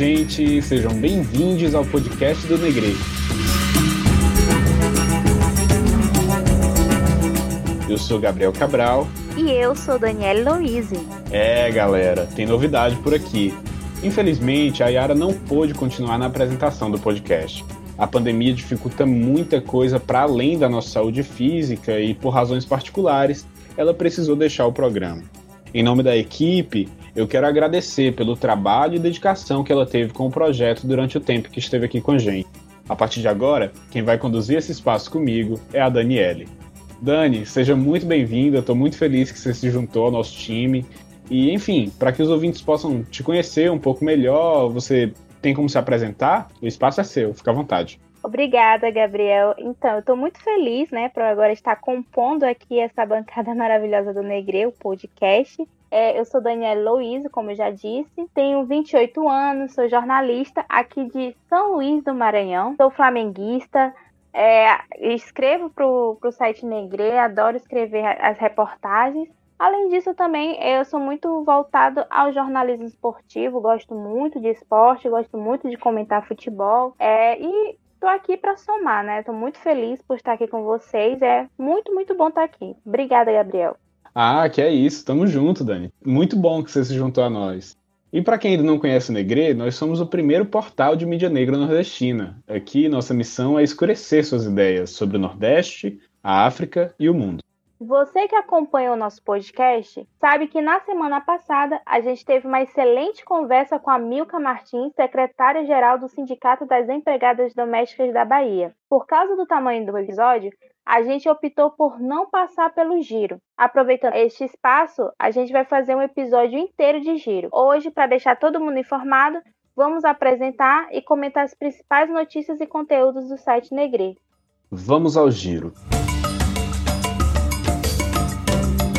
Gente, sejam bem-vindos ao podcast do Negre. Eu sou Gabriel Cabral. E eu sou Daniele Louise. É, galera, tem novidade por aqui. Infelizmente, a Yara não pôde continuar na apresentação do podcast. A pandemia dificulta muita coisa para além da nossa saúde física e, por razões particulares, ela precisou deixar o programa. Em nome da equipe, eu quero agradecer pelo trabalho e dedicação que ela teve com o projeto durante o tempo que esteve aqui com a gente. A partir de agora, quem vai conduzir esse espaço comigo é a Daniele. Dani, seja muito bem-vinda, estou muito feliz que você se juntou ao nosso time. E, enfim, para que os ouvintes possam te conhecer um pouco melhor, você tem como se apresentar? O espaço é seu, fica à vontade. Obrigada, Gabriel. Então, eu estou muito feliz, né, por agora estar compondo aqui essa bancada maravilhosa do Negreu podcast. É, eu sou Daniela Louise, como eu já disse, tenho 28 anos, sou jornalista aqui de São Luís do Maranhão, sou flamenguista, é, escrevo para o site Negre, adoro escrever as reportagens Além disso, também eu sou muito voltado ao jornalismo esportivo, gosto muito de esporte, gosto muito de comentar futebol. É, e tô aqui para somar, né? Tô muito feliz por estar aqui com vocês. É muito, muito bom estar aqui. Obrigada, Gabriel. Ah, que é isso. Tamo junto, Dani. Muito bom que você se juntou a nós. E para quem ainda não conhece o Negre, nós somos o primeiro portal de mídia negra nordestina. Aqui, nossa missão é escurecer suas ideias sobre o Nordeste, a África e o mundo. Você que acompanha o nosso podcast sabe que na semana passada a gente teve uma excelente conversa com a Milka Martins, secretária-geral do Sindicato das Empregadas Domésticas da Bahia. Por causa do tamanho do episódio, a gente optou por não passar pelo giro. Aproveitando este espaço, a gente vai fazer um episódio inteiro de giro. Hoje, para deixar todo mundo informado, vamos apresentar e comentar as principais notícias e conteúdos do site Negre. Vamos ao giro.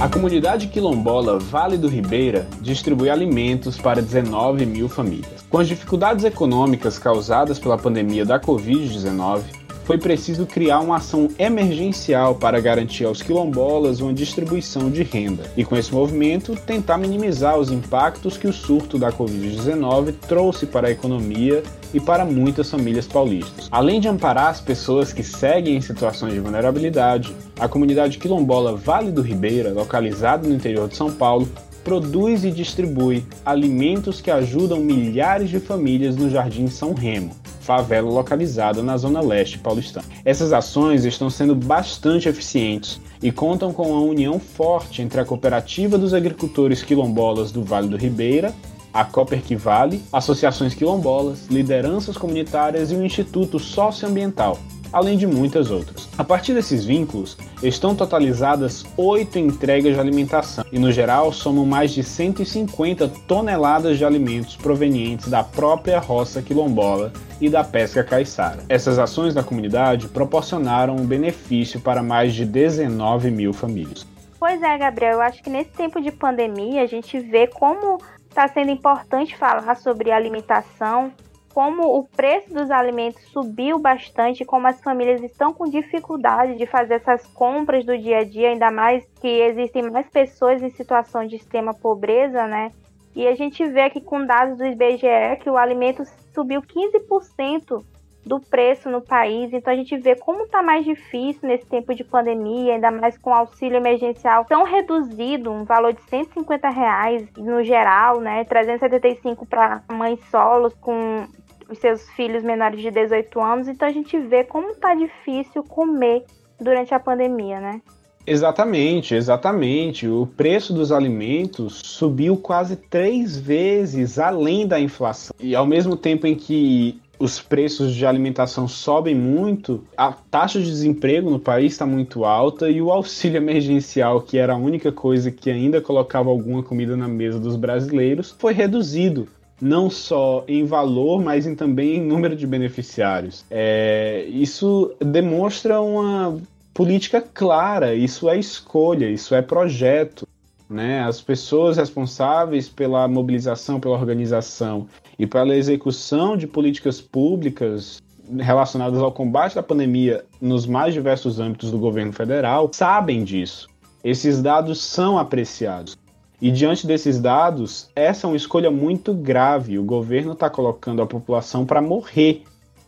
A comunidade quilombola Vale do Ribeira distribui alimentos para 19 mil famílias. Com as dificuldades econômicas causadas pela pandemia da Covid-19, foi preciso criar uma ação emergencial para garantir aos quilombolas uma distribuição de renda e, com esse movimento, tentar minimizar os impactos que o surto da Covid-19 trouxe para a economia e para muitas famílias paulistas. Além de amparar as pessoas que seguem em situações de vulnerabilidade, a comunidade quilombola Vale do Ribeira, localizada no interior de São Paulo, produz e distribui alimentos que ajudam milhares de famílias no Jardim São Remo, favela localizada na zona leste paulistana. Essas ações estão sendo bastante eficientes e contam com uma união forte entre a Cooperativa dos Agricultores Quilombolas do Vale do Ribeira, a Cooper Vale, associações quilombolas, lideranças comunitárias e o Instituto Socioambiental, além de muitas outras. A partir desses vínculos, estão totalizadas oito entregas de alimentação e, no geral, somam mais de 150 toneladas de alimentos provenientes da própria roça quilombola e da pesca caiçara. Essas ações da comunidade proporcionaram um benefício para mais de 19 mil famílias. Pois é, Gabriel, eu acho que nesse tempo de pandemia a gente vê como está sendo importante falar sobre alimentação, como o preço dos alimentos subiu bastante, como as famílias estão com dificuldade de fazer essas compras do dia a dia, ainda mais que existem mais pessoas em situação de extrema pobreza, né? E a gente vê aqui com dados do IBGE que o alimento subiu 15% do preço no país. Então a gente vê como está mais difícil nesse tempo de pandemia, ainda mais com auxílio emergencial tão reduzido, um valor de 150 reais no geral, né? 375 para mães solos com os seus filhos menores de 18 anos. Então a gente vê como tá difícil comer durante a pandemia, né? Exatamente, exatamente. O preço dos alimentos subiu quase três vezes além da inflação. E ao mesmo tempo em que os preços de alimentação sobem muito, a taxa de desemprego no país está muito alta e o auxílio emergencial, que era a única coisa que ainda colocava alguma comida na mesa dos brasileiros, foi reduzido não só em valor, mas em, também em número de beneficiários. É, isso demonstra uma política clara, isso é escolha, isso é projeto. Né? As pessoas responsáveis pela mobilização, pela organização e pela execução de políticas públicas relacionadas ao combate da pandemia nos mais diversos âmbitos do governo federal sabem disso. Esses dados são apreciados. E diante desses dados, essa é uma escolha muito grave. O governo está colocando a população para morrer.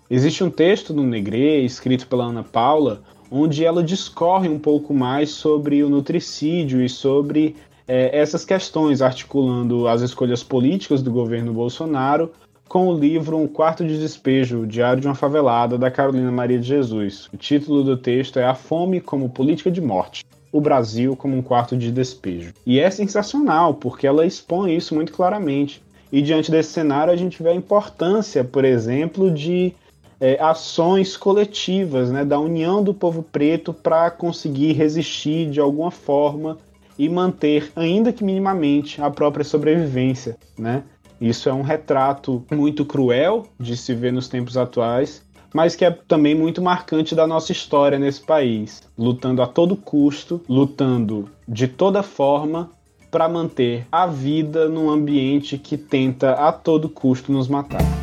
Existe um texto no Negre, escrito pela Ana Paula, onde ela discorre um pouco mais sobre o nutricídio e sobre é, essas questões, articulando as escolhas políticas do governo Bolsonaro com o livro Um Quarto de Despejo, Diário de uma Favelada, da Carolina Maria de Jesus. O título do texto é A Fome como Política de Morte. O Brasil como um quarto de despejo. E é sensacional, porque ela expõe isso muito claramente. E diante desse cenário, a gente vê a importância, por exemplo, de é, ações coletivas, né, da união do povo preto para conseguir resistir de alguma forma e manter, ainda que minimamente, a própria sobrevivência. Né? Isso é um retrato muito cruel de se ver nos tempos atuais, mas que é também muito marcante da nossa história nesse país, lutando a todo custo, lutando de toda forma para manter a vida num ambiente que tenta a todo custo nos matar.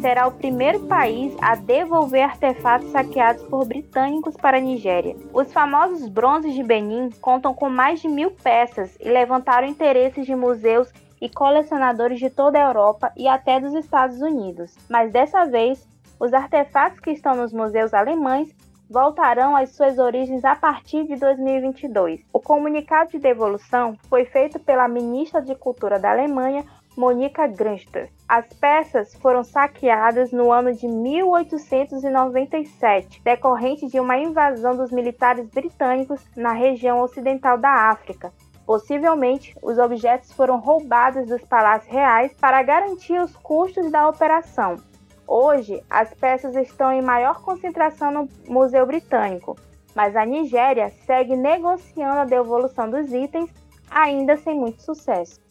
Será o primeiro país a devolver artefatos saqueados por britânicos para a Nigéria. Os famosos bronzes de Benin contam com mais de mil peças e levantaram interesses de museus e colecionadores de toda a Europa e até dos Estados Unidos. Mas dessa vez, os artefatos que estão nos museus alemães voltarão às suas origens a partir de 2022. O comunicado de devolução foi feito pela ministra de Cultura da Alemanha, Monica Grünster. As peças foram saqueadas no ano de 1897, decorrente de uma invasão dos militares britânicos na região ocidental da África. Possivelmente, os objetos foram roubados dos palácios reais para garantir os custos da operação. Hoje, as peças estão em maior concentração no Museu Britânico, mas a Nigéria segue negociando a devolução dos itens, ainda sem muito sucesso.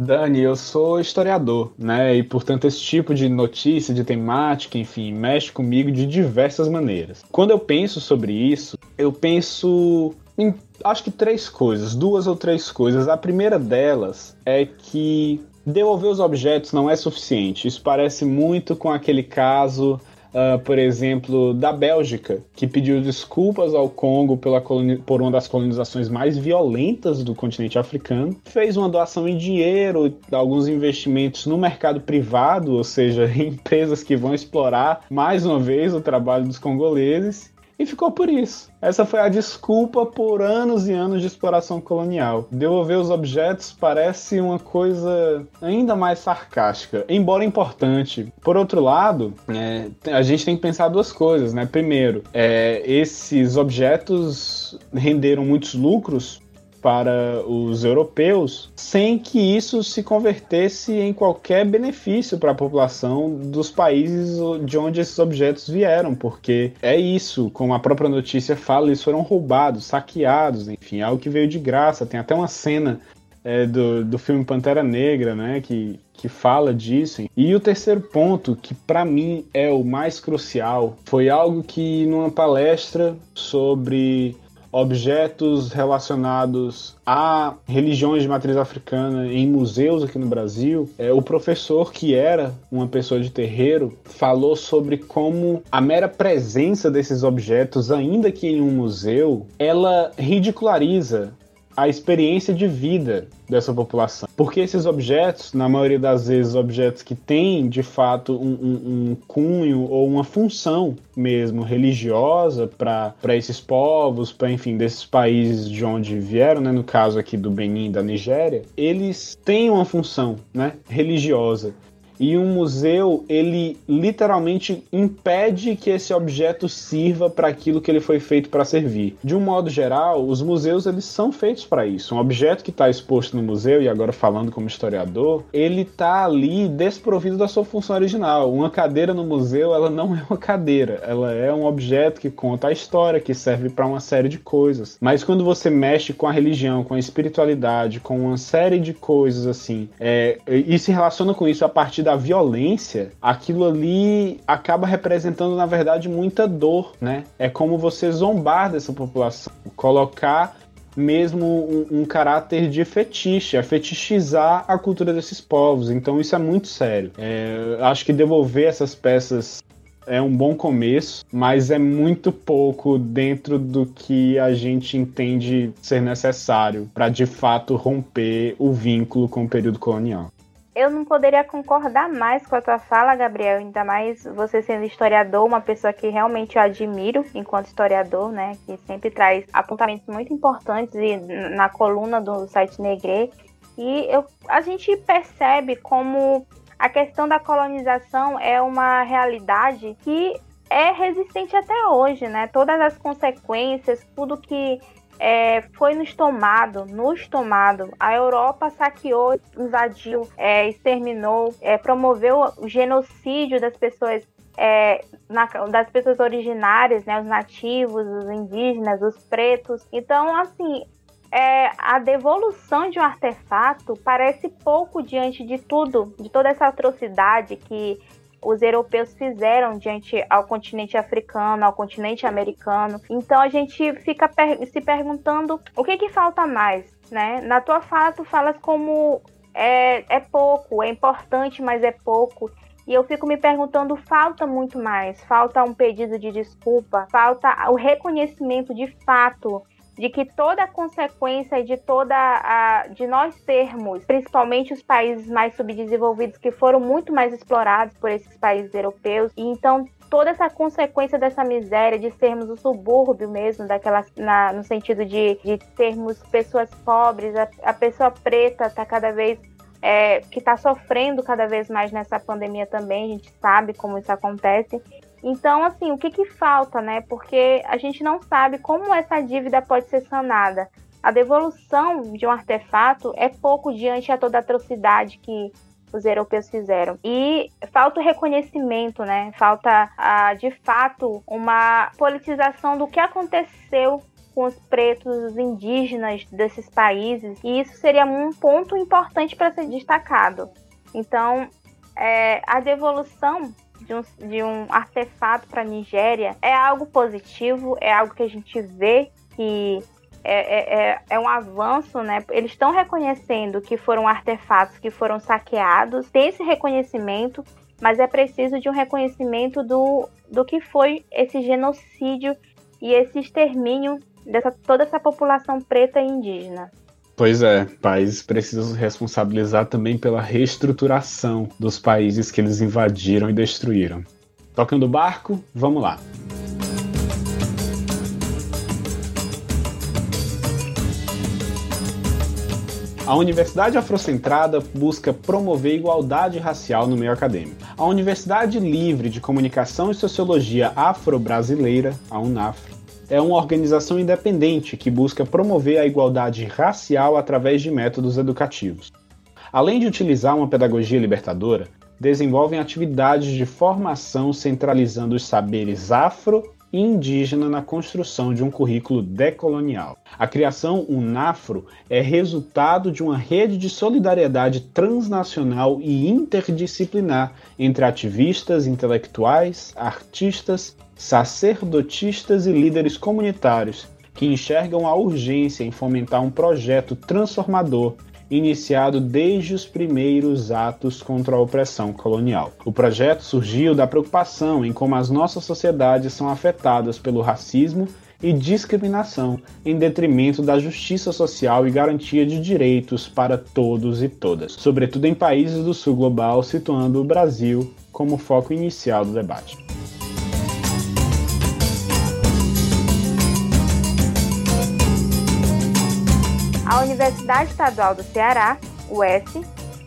Dani, eu sou historiador, né? E portanto esse tipo de notícia, de temática, enfim, mexe comigo de diversas maneiras. Quando eu penso sobre isso, eu penso em acho que três coisas, duas ou três coisas. A primeira delas é que devolver os objetos não é suficiente. Isso parece muito com aquele caso uh, por exemplo, da Bélgica, que pediu desculpas ao Congo pela por uma das colonizações mais violentas do continente africano, fez uma doação em dinheiro, alguns investimentos no mercado privado, ou seja, empresas que vão explorar mais uma vez o trabalho dos congoleses, e ficou por isso. Essa foi a desculpa por anos e anos de exploração colonial. Devolver os objetos parece uma coisa ainda mais sarcástica, embora importante. Por outro lado, é, a gente tem que pensar duas coisas, né? Primeiro, é, esses objetos renderam muitos lucros para os europeus sem que isso se convertesse em qualquer benefício para a população dos países de onde esses objetos vieram, porque é isso, como a própria notícia fala, eles foram roubados, saqueados, enfim, algo que veio de graça. Tem até uma cena é, do, do filme Pantera Negra, né, que, que fala disso. E o terceiro ponto, que para mim é o mais crucial, foi algo que numa palestra sobre objetos relacionados a religiões de matriz africana em museus aqui no Brasil, é, o professor, que era uma pessoa de terreiro, falou sobre como a mera presença desses objetos, ainda que em um museu, ela ridiculariza a experiência de vida dessa população. Porque esses objetos, na maioria das vezes, objetos que têm de fato um, um, um cunho ou uma função mesmo religiosa para esses povos, para enfim, desses países de onde vieram, né, no caso aqui do Benin, da Nigéria, eles têm uma função né, religiosa. E um museu, ele literalmente impede que esse objeto sirva para aquilo que ele foi feito para servir. De um modo geral, os museus eles são feitos para isso. Um objeto que está exposto no museu, e agora falando como historiador, ele está ali desprovido da sua função original. Uma cadeira no museu, ela não é uma cadeira, ela é um objeto que conta a história, que serve para uma série de coisas. Mas quando você mexe com a religião, com a espiritualidade, com uma série de coisas assim, é, e se relaciona com isso a partir da da violência, aquilo ali acaba representando, na verdade, muita dor, né? É como você zombar dessa população, colocar mesmo um, um, caráter de fetiche, a fetichizar a cultura desses povos. Então isso é muito sério. É, acho que devolver essas peças é um bom começo, mas é muito pouco dentro do que a gente entende ser necessário para de fato romper o vínculo com o período colonial. Eu não poderia concordar mais com a tua fala, Gabriel, ainda mais você sendo historiador, uma pessoa que realmente eu admiro enquanto historiador, né, que sempre traz apontamentos muito importantes na coluna do site Negre. E eu, a gente percebe como a questão da colonização é uma realidade que é resistente até hoje, né? Todas as consequências, tudo que é, foi nos tomado, nos tomado. A Europa saqueou, invadiu, é, exterminou, é, promoveu o genocídio das pessoas é, na, das pessoas originárias, né, os nativos, os indígenas, os pretos. Então, assim, é, a devolução de um artefato parece pouco diante de tudo, de toda essa atrocidade que os europeus fizeram diante ao continente africano, ao continente americano. Então a gente fica per se perguntando o que, que falta mais, né? Na tua fala tu falas como é, é pouco, é importante, mas é pouco. E eu fico me perguntando, falta muito mais, falta um pedido de desculpa, falta o reconhecimento de fato de que toda a consequência de toda a, de nós termos, principalmente os países mais subdesenvolvidos que foram muito mais explorados por esses países europeus, e então toda essa consequência dessa miséria de sermos o subúrbio mesmo, daquela, na, no sentido de, de termos pessoas pobres, a, a pessoa preta está cada vez é, que está sofrendo cada vez mais nessa pandemia também, a gente sabe como isso acontece. Então, assim, o que, que falta, né? Porque a gente não sabe como essa dívida pode ser sanada. A devolução de um artefato é pouco diante a toda a atrocidade que os europeus fizeram. E falta o reconhecimento, né? Falta, ah, de fato, uma politização do que aconteceu com os pretos, os indígenas desses países. E isso seria um ponto importante para ser destacado. Então, é, a devolução de um, de um artefato para a Nigéria é algo positivo, é algo que a gente vê que é, é, é, é um avanço, né? Eles estão reconhecendo que foram artefatos que foram saqueados, tem esse reconhecimento, mas é preciso de um reconhecimento do, do que foi esse genocídio e esse extermínio dessa toda essa população preta e indígena. Pois é, países precisam responsabilizar também pela reestruturação dos países que eles invadiram e destruíram. Tocando o barco, vamos lá. A Universidade Afrocentrada busca promover igualdade racial no meio acadêmico. A Universidade Livre de Comunicação e Sociologia Afro-Brasileira, a UNAFRO, é uma organização independente que busca promover a igualdade racial através de métodos educativos. Além de utilizar uma pedagogia libertadora, desenvolvem atividades de formação centralizando os saberes afro e indígena na construção de um currículo decolonial. A criação UNAFRO é resultado de uma rede de solidariedade transnacional e interdisciplinar entre ativistas, intelectuais, artistas sacerdotistas e líderes comunitários que enxergam a urgência em fomentar um projeto transformador iniciado desde os primeiros atos contra a opressão colonial. O projeto surgiu da preocupação em como as nossas sociedades são afetadas pelo racismo e discriminação em detrimento da justiça social e garantia de direitos para todos e todas, sobretudo em países do sul global, situando o Brasil como foco inicial do debate. A Universidade Estadual do Ceará, UES,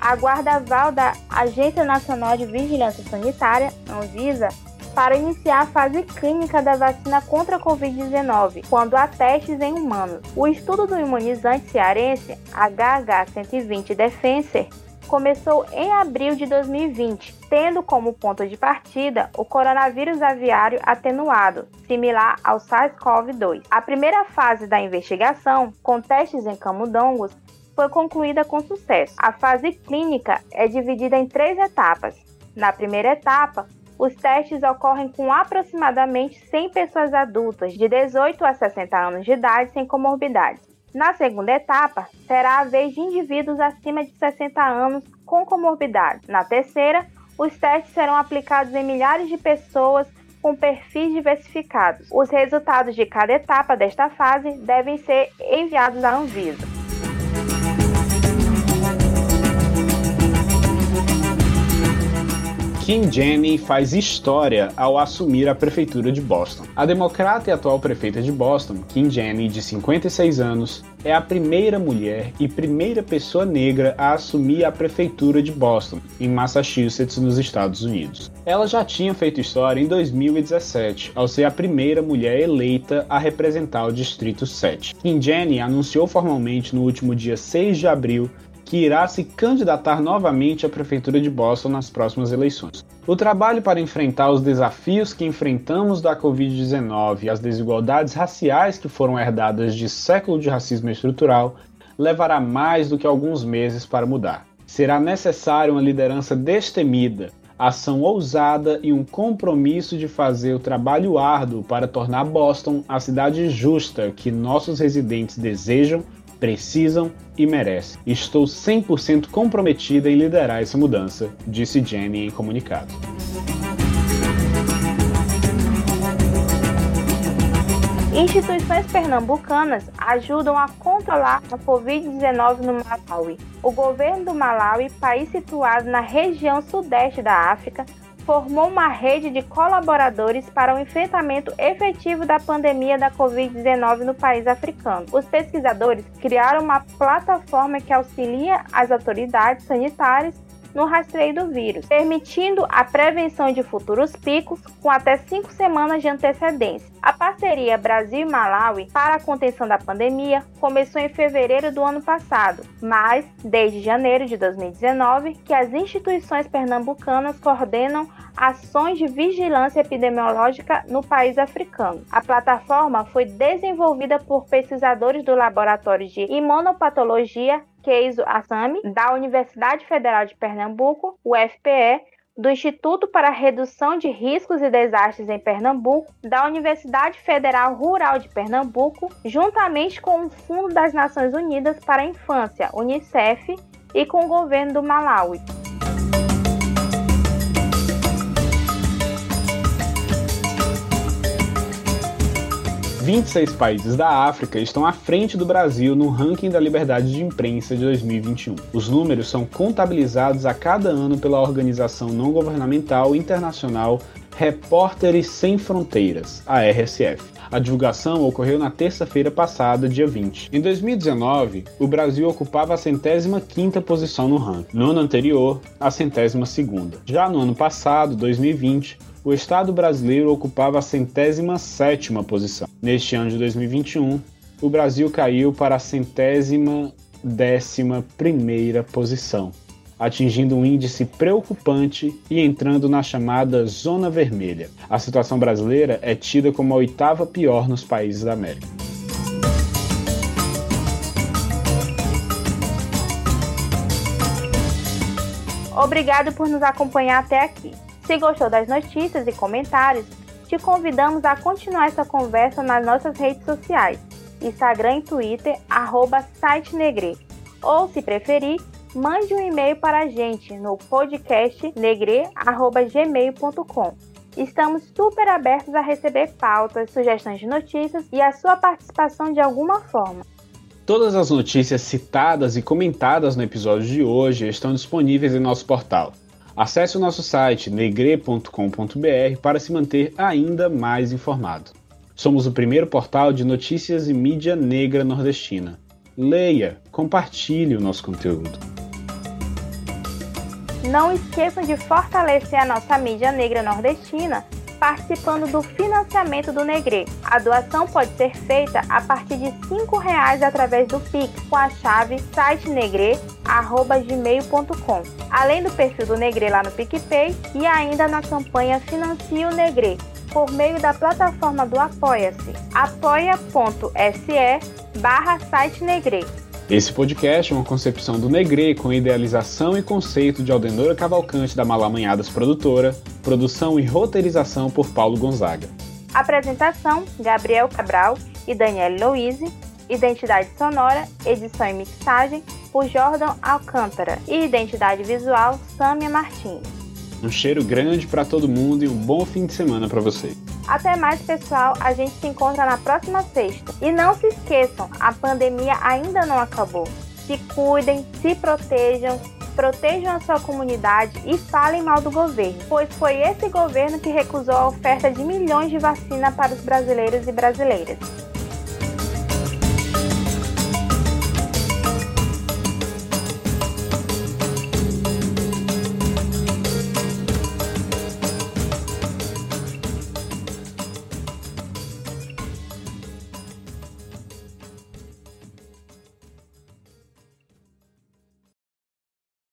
aguarda aval da Agência Nacional de Vigilância Sanitária, Anvisa, para iniciar a fase clínica da vacina contra a Covid-19, quando há testes em humanos. O estudo do imunizante cearense HH120 Defenser começou em abril de 2020, tendo como ponto de partida o coronavírus aviário atenuado, similar ao SARS-CoV-2. A primeira fase da investigação, com testes em camundongos, foi concluída com sucesso. A fase clínica é dividida em três etapas. Na primeira etapa, os testes ocorrem com aproximadamente 100 pessoas adultas de 18 a 60 anos de idade sem comorbidades. Na segunda etapa, será a vez de indivíduos acima de 60 anos com comorbidade. Na terceira, Os testes serão aplicados em milhares de pessoas com perfis diversificados. Os resultados de cada etapa desta fase devem ser enviados à Anvisa. Kim Jenny faz história ao assumir a prefeitura de Boston. A democrata e atual prefeita de Boston, Kim Jenny, de 56 anos, é a primeira mulher e primeira pessoa negra a assumir a prefeitura de Boston, em Massachusetts, nos Estados Unidos. Ela já tinha feito história em 2017, ao ser a primeira mulher eleita a representar o Distrito 7. Kim Jenny anunciou formalmente no último dia 6 de abril que irá se candidatar novamente à Prefeitura de Boston nas próximas eleições. O trabalho para enfrentar os desafios que enfrentamos da Covid-19 e as desigualdades raciais que foram herdadas de século de racismo estrutural levará mais do que alguns meses para mudar. Será necessária uma liderança destemida, ação ousada e um compromisso de fazer o trabalho árduo para tornar Boston a cidade justa que nossos residentes desejam precisam e merecem. Estou 100% comprometida em liderar essa mudança, disse Jenny em comunicado. Instituições pernambucanas ajudam a controlar a Covid-19 no Malawi. O governo do Malawi, país situado na região sudeste da África, formou uma rede de colaboradores para o enfrentamento efetivo da pandemia da Covid-19 no país africano. Os pesquisadores criaram uma plataforma que auxilia as autoridades sanitárias no rastreio do vírus, permitindo a prevenção de futuros picos com até cinco semanas de antecedência. A parceria Brasil Malawi para a contenção da pandemia começou em fevereiro do ano passado, mas desde janeiro de 2019 que as instituições pernambucanas coordenam ações de vigilância epidemiológica no país africano. A plataforma foi desenvolvida por pesquisadores do Laboratório de Imunopatologia Keizo Asami, da Universidade Federal de Pernambuco, UFPE, do Instituto para Redução de Riscos e Desastres em Pernambuco, da Universidade Federal Rural de Pernambuco, juntamente com o Fundo das Nações Unidas para a Infância, UNICEF, e com o governo do Malawi. 26 países da África estão à frente do Brasil no ranking da liberdade de imprensa de 2021. Os números são contabilizados a cada ano pela organização não governamental internacional Repórteres Sem Fronteiras, a RSF. A divulgação ocorreu na terça-feira passada, dia 20. Em 2019, o Brasil ocupava a centésima quinta posição no ranking. No ano anterior, a centésima segunda. Já no ano passado, 2020, o Estado brasileiro ocupava a centésima sétima posição. Neste ano de 2021, o Brasil caiu para a centésima décima primeira posição, atingindo um índice preocupante e entrando na chamada zona vermelha. A situação brasileira é tida como a oitava pior nos países da América. Obrigado por nos acompanhar até aqui. Se gostou das notícias e comentários, te convidamos a continuar essa conversa nas nossas redes sociais, Instagram e Twitter, arroba site negre. Ou, se preferir, mande um e-mail para a gente no podcast negre.gmail.com. Estamos super abertos a receber pautas, sugestões de notícias e a sua participação de alguma forma. Todas as notícias citadas e comentadas no episódio de hoje estão disponíveis em nosso portal Acesse o nosso site negre.com.br para se manter ainda mais informado. Somos o primeiro portal de notícias e mídia negra nordestina. Leia, compartilhe o nosso conteúdo. Não esqueçam de fortalecer a nossa mídia negra nordestina participando do financiamento do Negre. A doação pode ser feita a partir de R$ 5,00 através do Pix com a chave sitenegre.gmail.com. Além do perfil do Negre lá no PicPay e ainda na campanha Financie o Negre por meio da plataforma do Apoia-se, apoia.se barra site Negre. Esse podcast é uma concepção do Negre com idealização e conceito de Aldenora Cavalcante da Malamanhadas Produtora, produção e roteirização por Paulo Gonzaga. Apresentação: Gabriel Cabral e Daniele Louise. Identidade sonora, edição e mixagem por Jordan Alcântara e identidade visual Samia Martins. Um cheiro grande para todo mundo e um bom fim de semana para vocês. Até mais, pessoal. A gente se encontra na próxima sexta. E não se esqueçam, a pandemia ainda não acabou. Se cuidem, se protejam, protejam a sua comunidade e falem mal do governo, pois foi esse governo que recusou a oferta de milhões de vacina para os brasileiros e brasileiras.